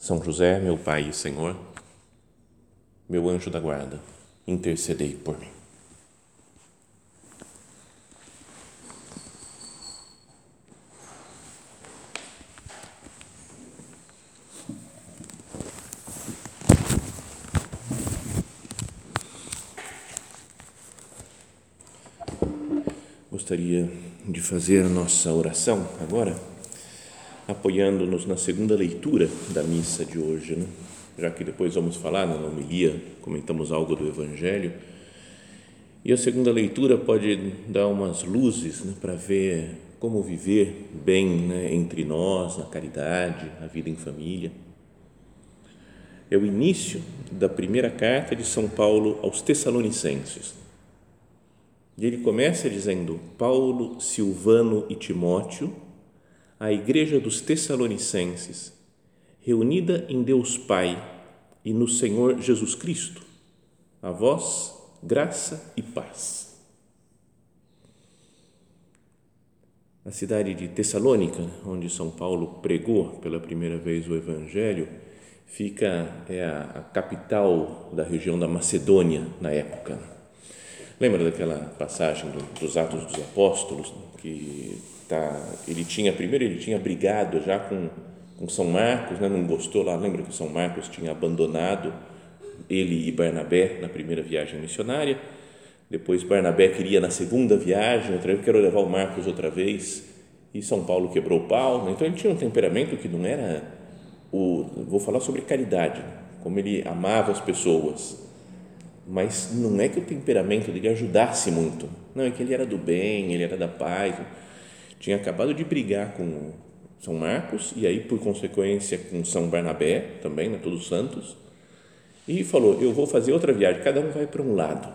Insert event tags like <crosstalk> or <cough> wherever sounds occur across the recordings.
São José, meu Pai e Senhor, meu anjo da guarda, intercedei por mim. Gostaria de fazer a nossa oração agora apoiando-nos na segunda leitura da missa de hoje, né? já que depois vamos falar na homilia, comentamos algo do Evangelho. E a segunda leitura pode dar umas luzes né, para ver como viver bem né, entre nós, na caridade, a vida em família. É o início da primeira carta de São Paulo aos Tessalonicenses. E ele começa dizendo: Paulo, Silvano e Timóteo a Igreja dos Tessalonicenses, reunida em Deus Pai e no Senhor Jesus Cristo, a vós graça e paz. A cidade de Tessalônica, onde São Paulo pregou pela primeira vez o Evangelho, fica é a, capital da região da Macedônia na época. Lembra daquela passagem do, dos Atos dos Apóstolos que tá, ele tinha, primeiro ele tinha brigado já com, com São Marcos, né, não gostou lá, lembra que São Marcos tinha abandonado ele e Barnabé na primeira viagem missionária, depois Barnabé queria na segunda viagem, outra vez, quero levar o Marcos outra vez, e São Paulo quebrou o pau, né? então ele tinha um temperamento que não era o, vou falar sobre caridade, como ele amava as pessoas, mas não é que o temperamento dele ajudasse muito, não, é que ele era do bem, ele era da paz, tinha acabado de brigar com São Marcos e aí, por consequência, com São Barnabé também, né, todos santos, e falou: Eu vou fazer outra viagem, cada um vai para um lado.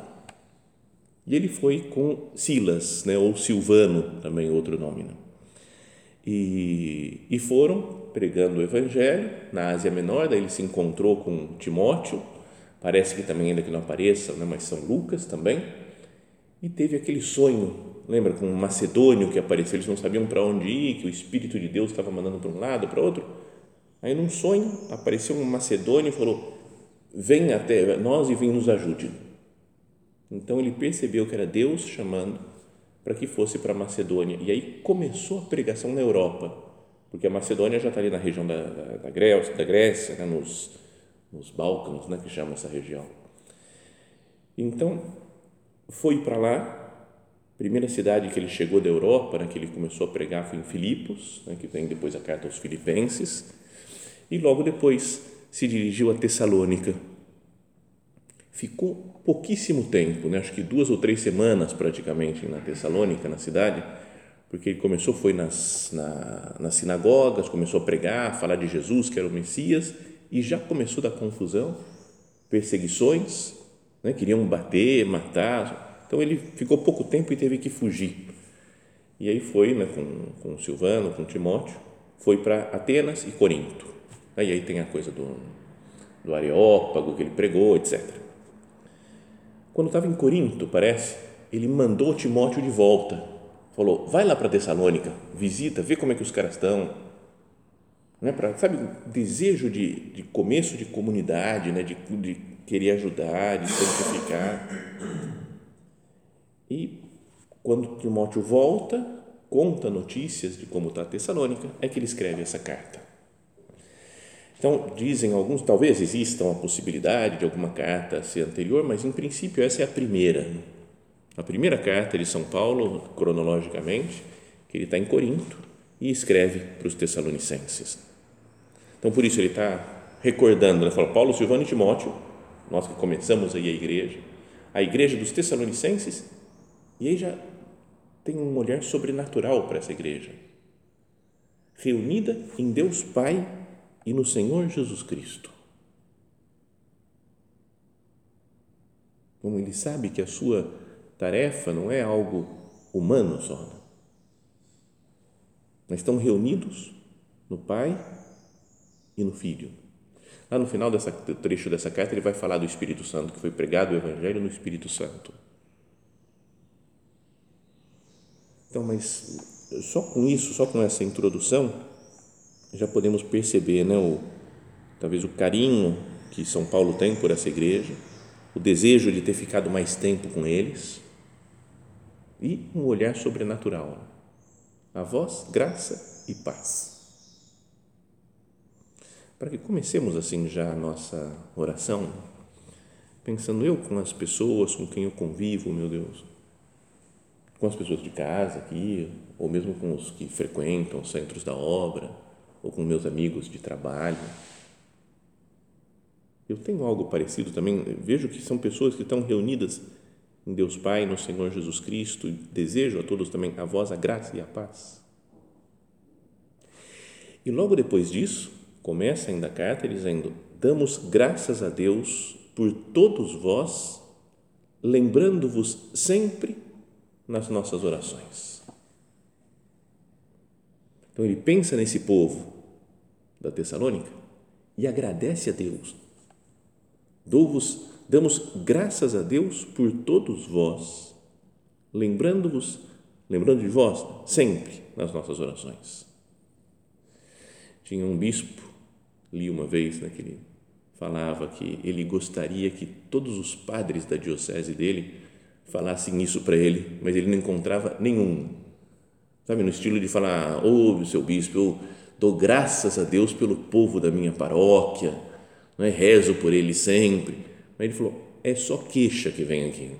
E ele foi com Silas, né, ou Silvano, também outro nome. Né? E, e foram pregando o Evangelho na Ásia Menor, daí ele se encontrou com Timóteo, parece que também ainda que não apareça, né, mas São Lucas também, e teve aquele sonho lembra com um macedônio que apareceu, eles não sabiam para onde ir, que o Espírito de Deus estava mandando para um lado, para outro. Aí, num sonho, apareceu um macedônio e falou: Vem até nós e vem nos ajude. Então ele percebeu que era Deus chamando para que fosse para a Macedônia. E aí começou a pregação na Europa, porque a Macedônia já está ali na região da, da, da Grécia, da Grécia né, nos, nos Balcãs, né, que chama essa região. Então, foi para lá primeira cidade que ele chegou da Europa, né, que ele começou a pregar foi em Filipos, né, que tem depois a carta aos Filipenses, e logo depois se dirigiu a Tessalônica. Ficou pouquíssimo tempo, né, acho que duas ou três semanas praticamente na Tessalônica, na cidade, porque ele começou, foi nas, na, nas sinagogas, começou a pregar, a falar de Jesus, que era o Messias, e já começou da confusão, perseguições, né, queriam bater, matar, então ele ficou pouco tempo e teve que fugir. E aí foi né, com, com Silvano, com Timóteo, foi para Atenas e Corinto. Aí, tem a coisa do, do Areópago que ele pregou, etc. Quando estava em Corinto, parece, ele mandou Timóteo de volta. Falou: vai lá para Tessalônica, visita, vê como é que os caras estão. Não é para, sabe, desejo de, de começo de comunidade, né, de, de querer ajudar, de santificar. E quando Timóteo volta, conta notícias de como está a Tessalônica, é que ele escreve essa carta. Então, dizem alguns, talvez exista uma possibilidade de alguma carta ser anterior, mas em princípio essa é a primeira. A primeira carta de São Paulo, cronologicamente, que ele está em Corinto e escreve para os Tessalonicenses. Então, por isso ele está recordando, ele fala, Paulo, Silvano e Timóteo, nós que começamos aí a igreja, a igreja dos Tessalonicenses e aí já tem um olhar sobrenatural para essa igreja. Reunida em Deus Pai e no Senhor Jesus Cristo. Como ele sabe que a sua tarefa não é algo humano só. Né? Nós estamos reunidos no Pai e no Filho. Lá no final dessa, do trecho dessa carta, ele vai falar do Espírito Santo, que foi pregado o Evangelho no Espírito Santo. Então, mas só com isso, só com essa introdução, já podemos perceber, né, o, talvez o carinho que São Paulo tem por essa igreja, o desejo de ter ficado mais tempo com eles e um olhar sobrenatural. A vós, graça e paz. Para que comecemos assim já a nossa oração, pensando eu com as pessoas com quem eu convivo, meu Deus, com as pessoas de casa aqui, ou mesmo com os que frequentam os centros da obra, ou com meus amigos de trabalho. Eu tenho algo parecido também, vejo que são pessoas que estão reunidas em Deus Pai, no Senhor Jesus Cristo, desejo a todos também a voz, a graça e a paz. E logo depois disso, começa ainda a carta dizendo: Damos graças a Deus por todos vós, lembrando-vos sempre nas nossas orações. Então ele pensa nesse povo da Tessalônica e agradece a Deus. Dou-vos, damos graças a Deus por todos vós, lembrando-vos, lembrando de vós sempre nas nossas orações. Tinha um bispo li uma vez né, que ele falava que ele gostaria que todos os padres da diocese dele falassem isso para ele, mas ele não encontrava nenhum. Sabe, no estilo de falar, ô oh, seu bispo, eu dou graças a Deus pelo povo da minha paróquia, não é? rezo por ele sempre. Mas ele falou, é só queixa que vem aqui.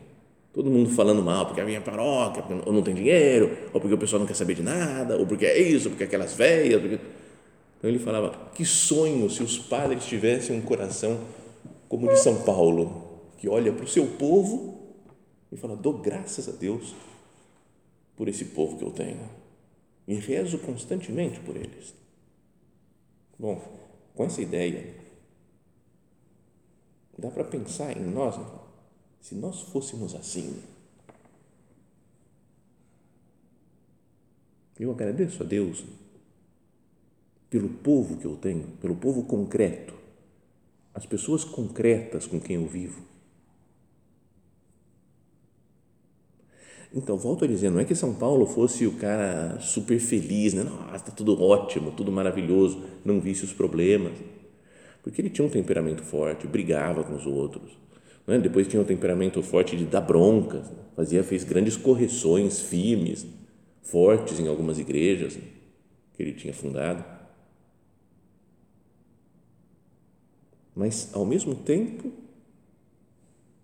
Todo mundo falando mal, porque a minha paróquia, ou não tem dinheiro, ou porque o pessoal não quer saber de nada, ou porque é isso, ou porque aquelas velhas. Porque então ele falava: que sonho se os padres tivessem um coração como o de São Paulo, que olha para o seu povo e fala: dou graças a Deus por esse povo que eu tenho e rezo constantemente por eles. Bom, com essa ideia, dá para pensar em nós, né? se nós fôssemos assim. Eu agradeço a Deus pelo povo que eu tenho, pelo povo concreto, as pessoas concretas com quem eu vivo. Então, volto a dizer, não é que São Paulo fosse o cara super feliz, né? Nossa, está tudo ótimo, tudo maravilhoso, não visse os problemas. Porque ele tinha um temperamento forte, brigava com os outros. Né? Depois tinha um temperamento forte de dar bronca, fazia, fez grandes correções firmes, fortes em algumas igrejas que ele tinha fundado. mas ao mesmo tempo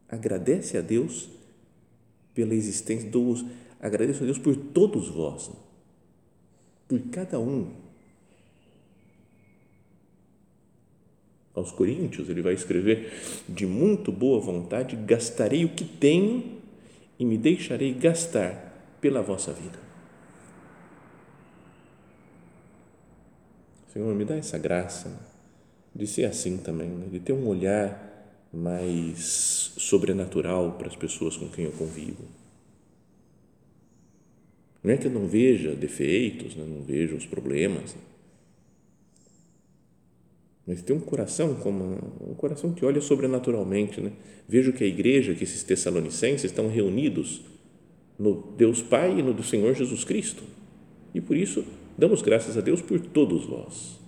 agradece a Deus pela existência dos agradeço a Deus por todos vós, por cada um. Aos Coríntios, ele vai escrever: De muito boa vontade gastarei o que tenho e me deixarei gastar pela vossa vida. Senhor, me dá essa graça de ser assim também, né? de ter um olhar mais sobrenatural para as pessoas com quem eu convivo. Não é que eu não veja defeitos, né? não veja os problemas, né? mas ter um coração como um coração que olha sobrenaturalmente, né? Vejo que a igreja, que esses tessalonicenses estão reunidos no Deus Pai e no do Senhor Jesus Cristo. E por isso damos graças a Deus por todos vós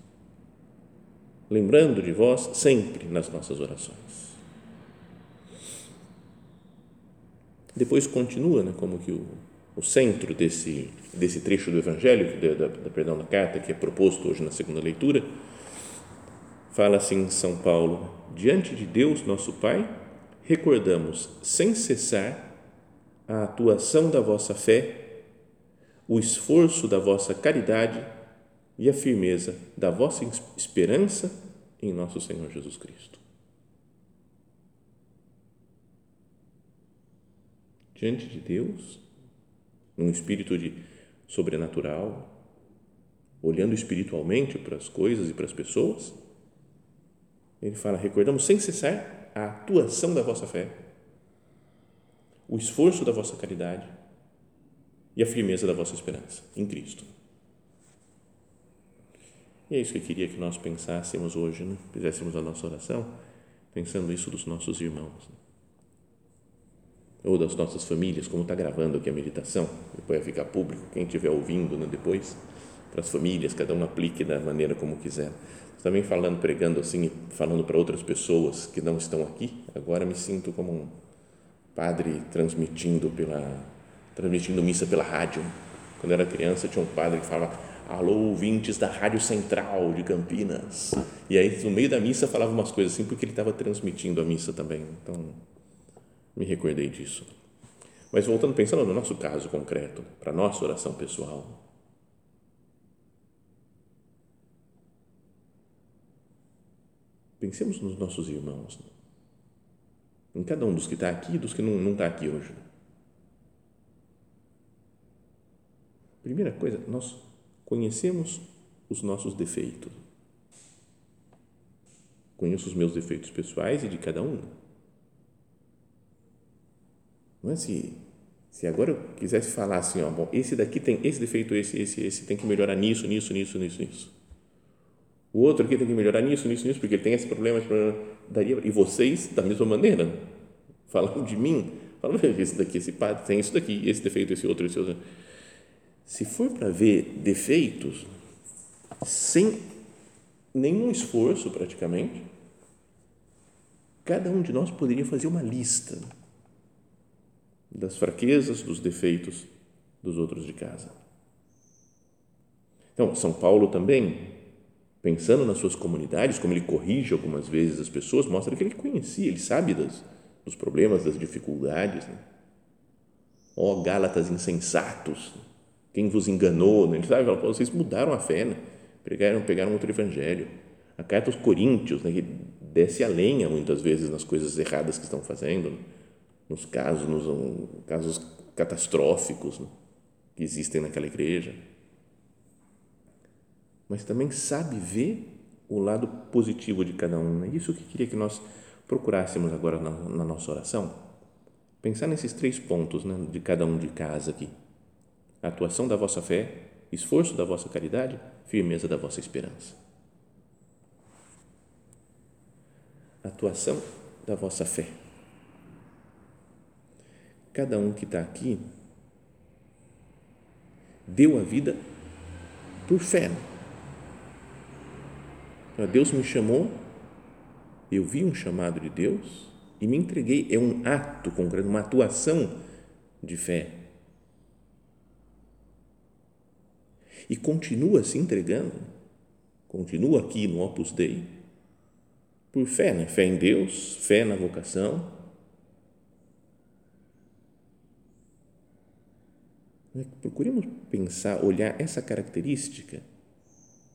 lembrando de vós sempre nas nossas orações. Depois continua, né, como que o, o centro desse, desse trecho do Evangelho, da, da, perdão, da carta que é proposto hoje na segunda leitura, fala assim São Paulo: diante de Deus, nosso Pai, recordamos sem cessar a atuação da vossa fé, o esforço da vossa caridade e a firmeza da vossa esperança em nosso Senhor Jesus Cristo. Diante de Deus, num espírito de sobrenatural, olhando espiritualmente para as coisas e para as pessoas, ele fala: recordamos sem cessar a atuação da vossa fé, o esforço da vossa caridade e a firmeza da vossa esperança em Cristo. E é isso que eu queria que nós pensássemos hoje, né? fizéssemos a nossa oração, pensando isso dos nossos irmãos. Né? Ou das nossas famílias, como está gravando aqui a meditação, depois vai ficar público, quem estiver ouvindo né, depois, para as famílias, cada um aplique da maneira como quiser. Também falando, pregando assim, falando para outras pessoas que não estão aqui, agora me sinto como um padre transmitindo pela transmitindo missa pela rádio. Quando era criança, tinha um padre que falava: Alô, ouvintes da Rádio Central de Campinas. E aí, no meio da missa, falava umas coisas assim, porque ele estava transmitindo a missa também. Então, me recordei disso. Mas voltando, pensando no nosso caso concreto, para a nossa oração pessoal. Pensemos nos nossos irmãos, em cada um dos que está aqui e dos que não está aqui hoje. Primeira coisa, nós conhecemos os nossos defeitos. Conheço os meus defeitos pessoais e de cada um. Não é se, se agora eu quisesse falar assim, ó, bom, esse daqui tem esse defeito, esse, esse, esse, tem que melhorar nisso, nisso, nisso, nisso, nisso. O outro aqui tem que melhorar nisso, nisso, nisso, porque ele tem esse problema, esse problema. Daria, e vocês, da mesma maneira, falam de mim, falam, esse daqui, esse padre tem isso daqui, esse defeito, esse outro, esse outro se for para ver defeitos, sem nenhum esforço praticamente, cada um de nós poderia fazer uma lista das fraquezas, dos defeitos dos outros de casa. Então, São Paulo também, pensando nas suas comunidades, como ele corrige algumas vezes as pessoas, mostra que ele conhecia, ele sabe das, dos problemas, das dificuldades. Né? Ó, oh, Gálatas insensatos! Quem vos enganou, né? ele sabe, vocês mudaram a fé, né? pegaram, pegaram outro evangelho. A carta aos Coríntios, né? que desce a lenha muitas vezes nas coisas erradas que estão fazendo, né? Nos casos, nos casos catastróficos né? que existem naquela igreja. Mas também sabe ver o lado positivo de cada um. É isso que queria que nós procurássemos agora na, na nossa oração. Pensar nesses três pontos né, de cada um de casa aqui a atuação da vossa fé, esforço da vossa caridade, firmeza da vossa esperança. Atuação da vossa fé. Cada um que está aqui deu a vida por fé. Deus me chamou, eu vi um chamado de Deus e me entreguei. É um ato concreto, uma atuação de fé e continua se entregando, continua aqui no Opus Dei, por fé, né? fé em Deus, fé na vocação. Né? Procuremos pensar, olhar essa característica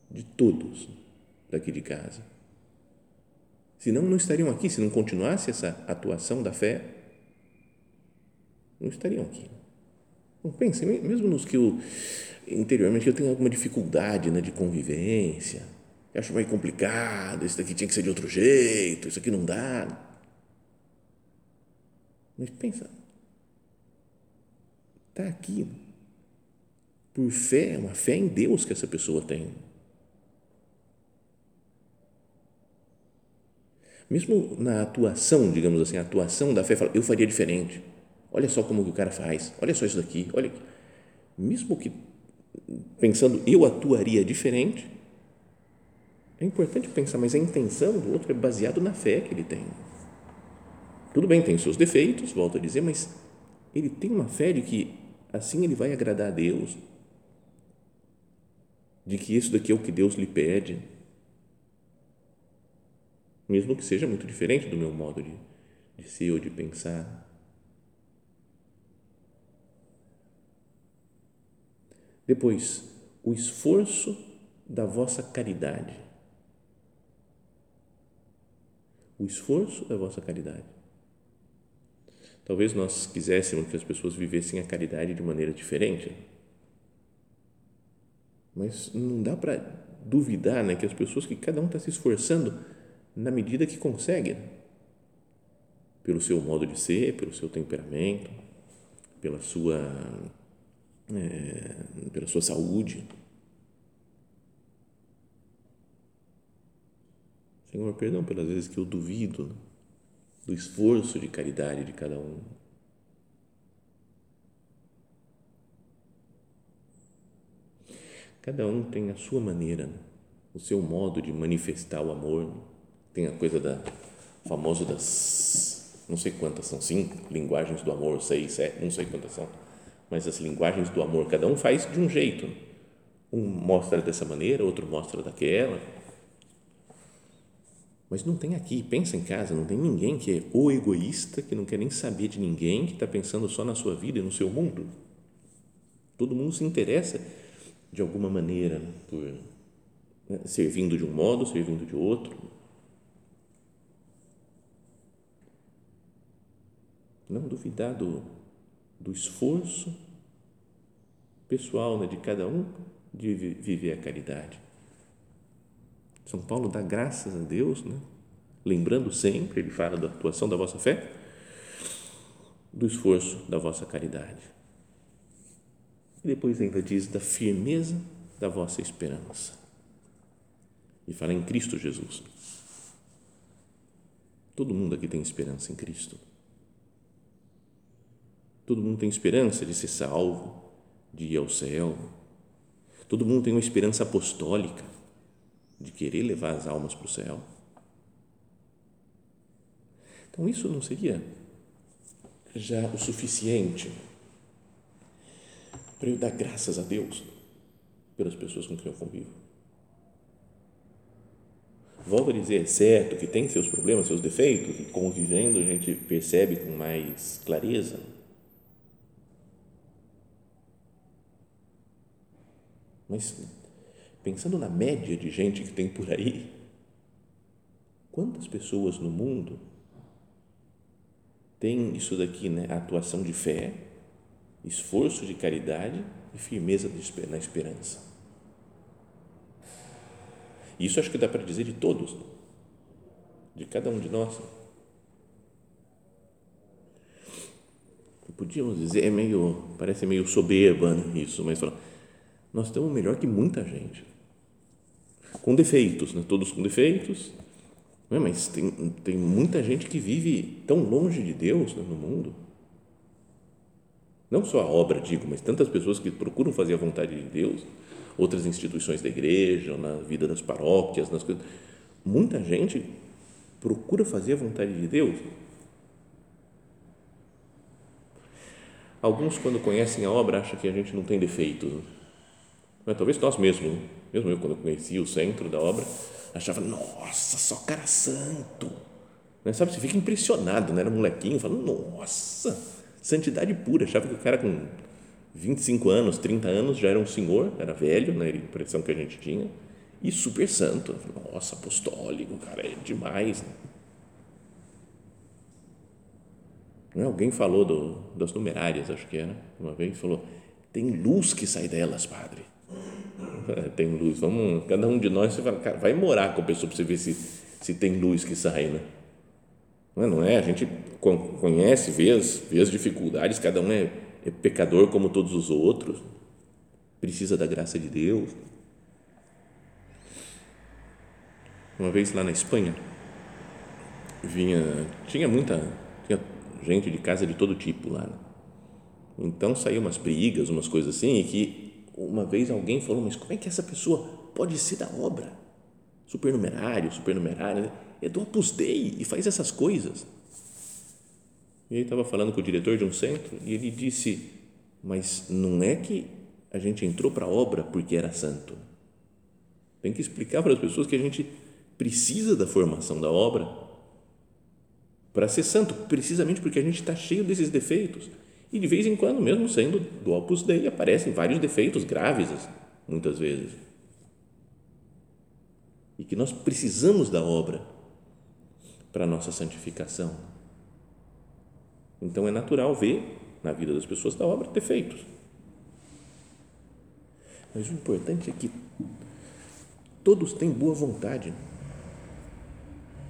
de todos daqui de casa. Senão não estariam aqui, se não continuasse essa atuação da fé, não estariam aqui. Não pense, mesmo nos que eu interiormente eu tenho alguma dificuldade né, de convivência, eu acho meio complicado, isso daqui tinha que ser de outro jeito, isso aqui não dá. Mas pensa, está aqui por fé, uma fé em Deus que essa pessoa tem. Mesmo na atuação, digamos assim, a atuação da fé, eu faria diferente. Olha só como que o cara faz, olha só isso daqui, olha. Mesmo que pensando eu atuaria diferente, é importante pensar, mas a intenção do outro é baseado na fé que ele tem. Tudo bem, tem seus defeitos, volto a dizer, mas ele tem uma fé de que assim ele vai agradar a Deus, de que isso daqui é o que Deus lhe pede, mesmo que seja muito diferente do meu modo de, de ser ou de pensar. Depois, o esforço da vossa caridade. O esforço da vossa caridade. Talvez nós quiséssemos que as pessoas vivessem a caridade de maneira diferente, mas não dá para duvidar né, que as pessoas, que cada um está se esforçando na medida que consegue, pelo seu modo de ser, pelo seu temperamento, pela sua, é, pela sua saúde. Senhor, perdão pelas vezes que eu duvido do esforço de caridade de cada um. Cada um tem a sua maneira, né? o seu modo de manifestar o amor. Né? Tem a coisa da famosa das não sei quantas são, cinco linguagens do amor, seis, sete, não sei quantas são, mas as linguagens do amor, cada um faz de um jeito. Né? Um mostra dessa maneira, outro mostra daquela. Mas não tem aqui, pensa em casa, não tem ninguém que é o egoísta, que não quer nem saber de ninguém, que está pensando só na sua vida e no seu mundo. Todo mundo se interessa de alguma maneira por né, servindo de um modo, servindo de outro. Não duvidar do, do esforço pessoal né, de cada um de viver a caridade. São Paulo dá graças a Deus, né? lembrando sempre, ele fala da atuação da vossa fé, do esforço da vossa caridade. E depois ainda diz da firmeza da vossa esperança. E fala em Cristo Jesus. Todo mundo aqui tem esperança em Cristo. Todo mundo tem esperança de ser salvo, de ir ao céu. Todo mundo tem uma esperança apostólica de querer levar as almas para o céu. Então, isso não seria já o suficiente para eu dar graças a Deus pelas pessoas com quem eu convivo. Volto a dizer, é certo que tem seus problemas, seus defeitos, e convivendo a gente percebe com mais clareza. Mas pensando na média de gente que tem por aí, quantas pessoas no mundo têm isso daqui, né? A atuação de fé, esforço de caridade e firmeza na esperança. Isso acho que dá para dizer de todos, de cada um de nós. Podíamos dizer, é meio, parece meio soberba né, isso, mas nós estamos melhor que muita gente com defeitos, né? todos com defeitos, mas tem, tem muita gente que vive tão longe de Deus né, no mundo. Não só a obra, digo, mas tantas pessoas que procuram fazer a vontade de Deus, outras instituições da igreja, na vida das paróquias, nas coisas. Muita gente procura fazer a vontade de Deus. Alguns, quando conhecem a obra, acham que a gente não tem defeitos. Mas talvez nós mesmos mesmo eu, quando conheci o centro da obra, achava, nossa, só cara santo. Né? Sabe, você fica impressionado, né? Era molequinho, falando, nossa, santidade pura. Achava que o cara com 25 anos, 30 anos já era um senhor, era velho, né? A impressão que a gente tinha, e super santo. Nossa, apostólico, cara, é demais. Né? Alguém falou do, das numerárias, acho que era, uma vez, falou: tem luz que sai delas, padre. <laughs> tem luz. Vamos, cada um de nós, você fala, cara, vai morar com a pessoa para você ver se, se tem luz que sai, né? Não é, não é? A gente conhece, vê as, vê as dificuldades, cada um é, é pecador como todos os outros, precisa da graça de Deus. Uma vez lá na Espanha, vinha, tinha muita, tinha gente de casa de todo tipo lá. Né? Então saíam umas brigas, umas coisas assim, e que uma vez alguém falou, mas como é que essa pessoa pode ser da obra? Supernumerário, supernumerário, né? É do Opus Dei e faz essas coisas. E ele estava falando com o diretor de um centro e ele disse, mas não é que a gente entrou para a obra porque era santo. Tem que explicar para as pessoas que a gente precisa da formação da obra para ser santo, precisamente porque a gente está cheio desses defeitos e de vez em quando, mesmo sendo do Opus Dei, aparecem vários defeitos graves, muitas vezes. E que nós precisamos da obra para a nossa santificação. Então é natural ver na vida das pessoas da obra defeitos. Mas o importante é que todos têm boa vontade.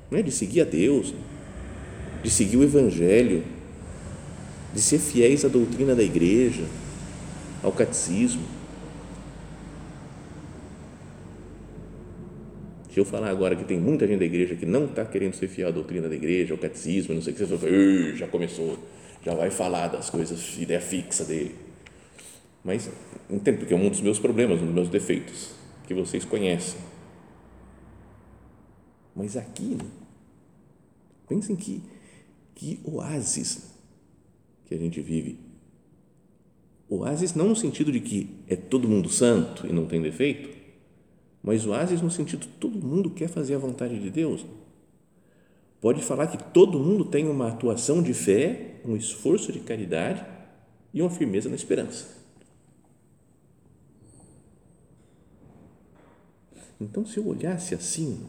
não é de seguir a Deus, de seguir o Evangelho, de ser fiéis à doutrina da igreja, ao catecismo. Eu falar agora que tem muita gente da igreja que não está querendo ser fiel à doutrina da igreja, ao catecismo, não sei o que, você vai já começou, já vai falar das coisas, ideia fixa dele. Mas entendo, porque é um dos meus problemas, um dos meus defeitos, que vocês conhecem. Mas aqui, pensem que, que oásis que a gente vive. Oásis não no sentido de que é todo mundo santo e não tem defeito, mas oásis no sentido todo mundo quer fazer a vontade de Deus. Pode falar que todo mundo tem uma atuação de fé, um esforço de caridade e uma firmeza na esperança. Então, se eu olhasse assim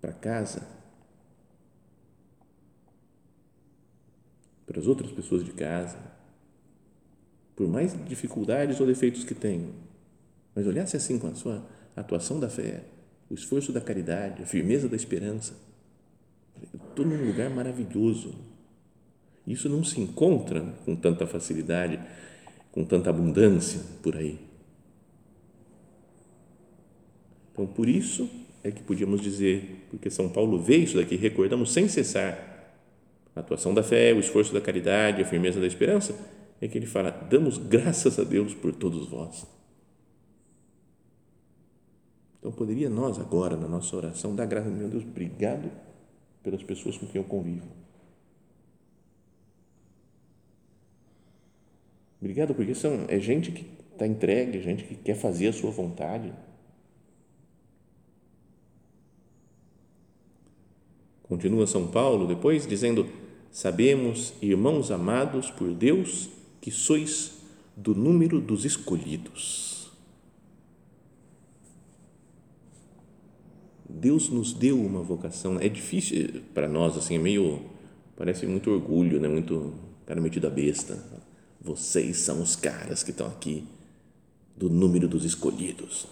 para casa, para as outras pessoas de casa, por mais dificuldades ou defeitos que tenham, mas olhasse assim com a sua atuação da fé, o esforço da caridade, a firmeza da esperança, estou num lugar maravilhoso. Isso não se encontra com tanta facilidade, com tanta abundância por aí. Então, por isso é que podíamos dizer, porque São Paulo vê isso daqui, recordamos sem cessar a atuação da fé, o esforço da caridade, a firmeza da esperança, é que ele fala: damos graças a Deus por todos vós. Então, poderia nós agora, na nossa oração, dar graças a Deus, obrigado pelas pessoas com quem eu convivo. Obrigado, porque são, é gente que está entregue, gente que quer fazer a sua vontade Continua São Paulo depois dizendo: Sabemos, irmãos amados por Deus, que sois do número dos escolhidos. Deus nos deu uma vocação. É difícil para nós, assim, é meio. Parece muito orgulho, né? Muito cara metido a besta. Vocês são os caras que estão aqui do número dos escolhidos.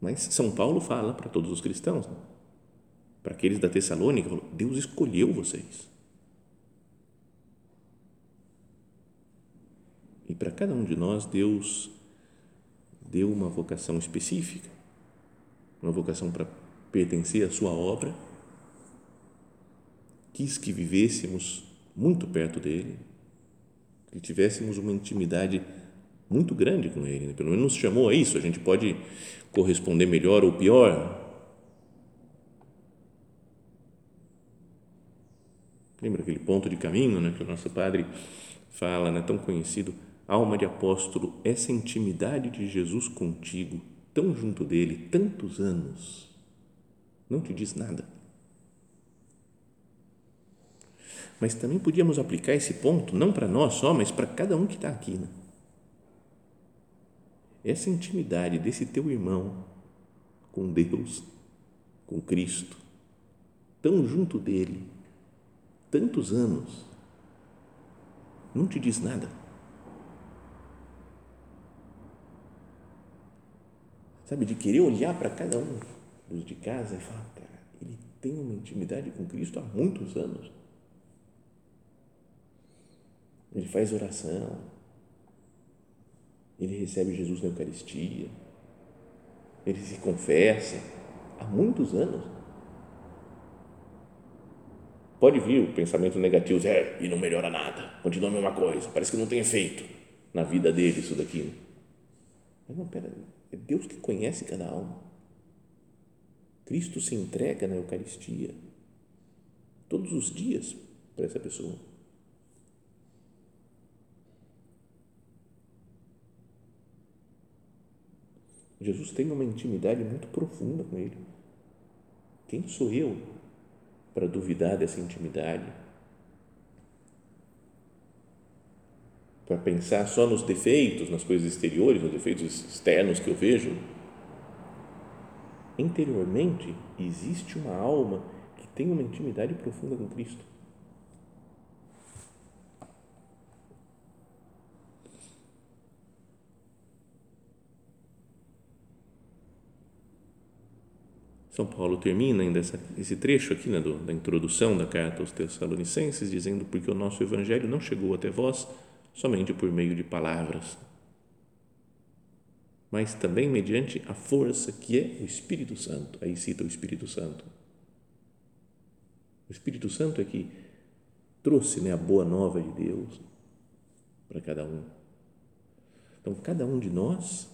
Mas São Paulo fala para todos os cristãos. Né? para aqueles da Tessalônica, Deus escolheu vocês. E para cada um de nós, Deus deu uma vocação específica, uma vocação para pertencer à sua obra, quis que vivêssemos muito perto dele, que tivéssemos uma intimidade muito grande com ele, né? pelo menos nos chamou a isso, a gente pode corresponder melhor ou pior, Lembra aquele ponto de caminho né, que o nosso padre fala, né, tão conhecido? Alma de apóstolo, essa intimidade de Jesus contigo, tão junto dele, tantos anos, não te diz nada. Mas também podíamos aplicar esse ponto, não para nós só, mas para cada um que está aqui. Né? Essa intimidade desse teu irmão com Deus, com Cristo, tão junto dele, tantos anos, não te diz nada. Sabe, de querer olhar para cada um dos de casa e falar, cara, ele tem uma intimidade com Cristo há muitos anos. Ele faz oração, ele recebe Jesus na Eucaristia, ele se confessa há muitos anos. Pode vir o pensamento negativo, é, e não melhora nada, continua a mesma coisa, parece que não tem efeito na vida dele isso daqui. Mas não, pera, é Deus que conhece cada alma. Cristo se entrega na Eucaristia todos os dias para essa pessoa. Jesus tem uma intimidade muito profunda com ele. Quem sou eu para duvidar dessa intimidade, para pensar só nos defeitos, nas coisas exteriores, nos defeitos externos que eu vejo. Interiormente existe uma alma que tem uma intimidade profunda com Cristo. São Paulo termina ainda essa, esse trecho aqui né, do, da introdução da carta aos Tessalonicenses, dizendo: Porque o nosso Evangelho não chegou até vós somente por meio de palavras, mas também mediante a força que é o Espírito Santo. Aí cita o Espírito Santo. O Espírito Santo é que trouxe né, a boa nova de Deus para cada um. Então, cada um de nós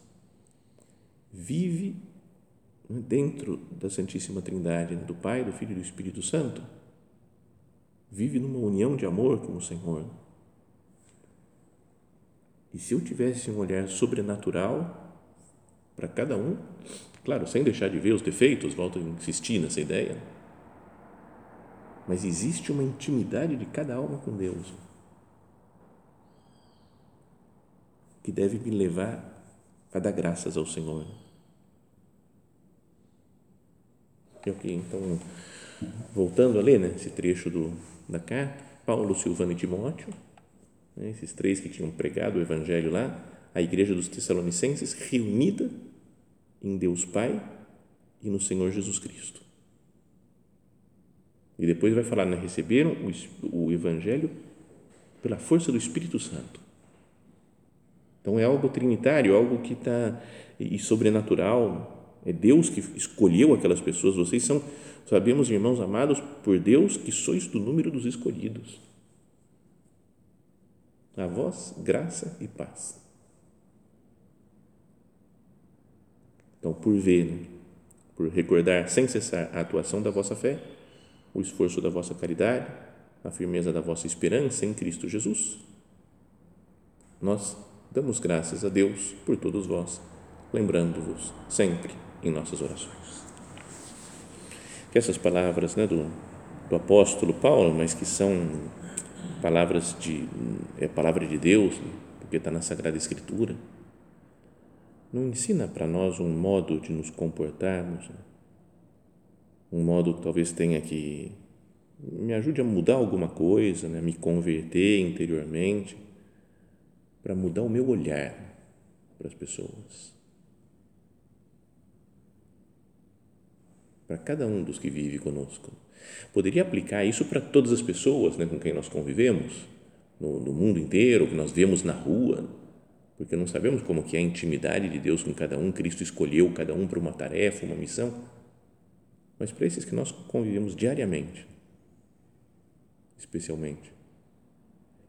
vive dentro da Santíssima Trindade, do Pai, do Filho e do Espírito Santo, vive numa união de amor com o Senhor. E se eu tivesse um olhar sobrenatural para cada um, claro, sem deixar de ver os defeitos, volto a insistir nessa ideia, mas existe uma intimidade de cada alma com Deus que deve me levar a dar graças ao Senhor. Ok, então, voltando a ler né, esse trecho do, da carta, Paulo, Silvano e Timóteo, esses três que tinham pregado o Evangelho lá, a igreja dos Tessalonicenses reunida em Deus Pai e no Senhor Jesus Cristo. E depois vai falar, né, receberam o, o Evangelho pela força do Espírito Santo. Então é algo trinitário, algo que está e sobrenatural, é Deus que escolheu aquelas pessoas. Vocês são, sabemos, irmãos amados, por Deus que sois do número dos escolhidos. A vós, graça e paz. Então, por ver, né? por recordar sem cessar a atuação da vossa fé, o esforço da vossa caridade, a firmeza da vossa esperança em Cristo Jesus, nós damos graças a Deus por todos vós, lembrando-vos sempre em nossas orações. Que essas palavras né, do, do apóstolo Paulo, mas que são palavras de é palavra de Deus, né, porque está na Sagrada Escritura, não ensina para nós um modo de nos comportarmos, né? um modo que talvez tenha que me ajude a mudar alguma coisa, né? me converter interiormente, para mudar o meu olhar para as pessoas. para cada um dos que vive conosco. Poderia aplicar isso para todas as pessoas né, com quem nós convivemos, no, no, mundo inteiro, que nós vemos na rua, porque não sabemos como que é a intimidade de Deus com cada um, Cristo escolheu cada um para uma tarefa, uma missão, mas para esses que nós convivemos diariamente, especialmente.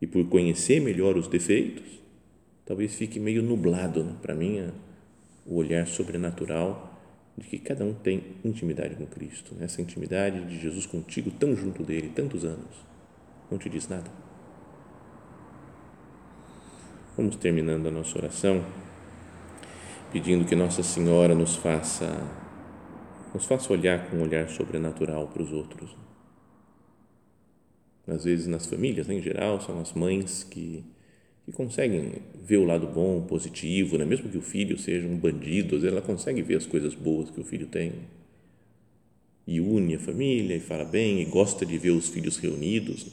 E por conhecer melhor os defeitos, talvez fique meio nublado né, para mim o olhar sobrenatural de que cada um tem intimidade com Cristo. Essa intimidade de Jesus contigo, tão junto dele, tantos anos, não te diz nada? Vamos terminando a nossa oração, pedindo que Nossa Senhora nos faça nos faça olhar com um olhar sobrenatural para os outros. Às vezes nas famílias, né, em geral, são as mães que que conseguem ver o lado bom, positivo, né? mesmo que o filho seja um bandido, ela consegue ver as coisas boas que o filho tem e une a família e fala bem e gosta de ver os filhos reunidos.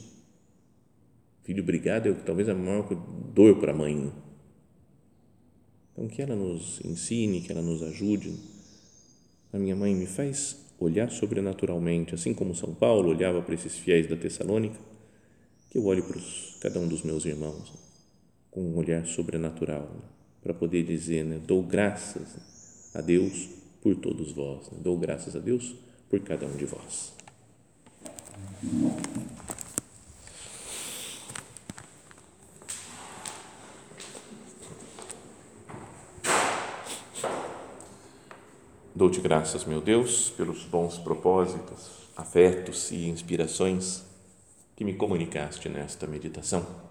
Filho brigado é talvez a maior dor para a mãe. Então que ela nos ensine, que ela nos ajude. A minha mãe me faz olhar sobrenaturalmente, assim como São Paulo olhava para esses fiéis da Tessalônica, que eu olhe para cada um dos meus irmãos com um olhar sobrenatural, né? para poder dizer, né? dou graças a Deus por todos vós, né? dou graças a Deus por cada um de vós. Dou-te graças, meu Deus, pelos bons propósitos, afetos e inspirações que me comunicaste nesta meditação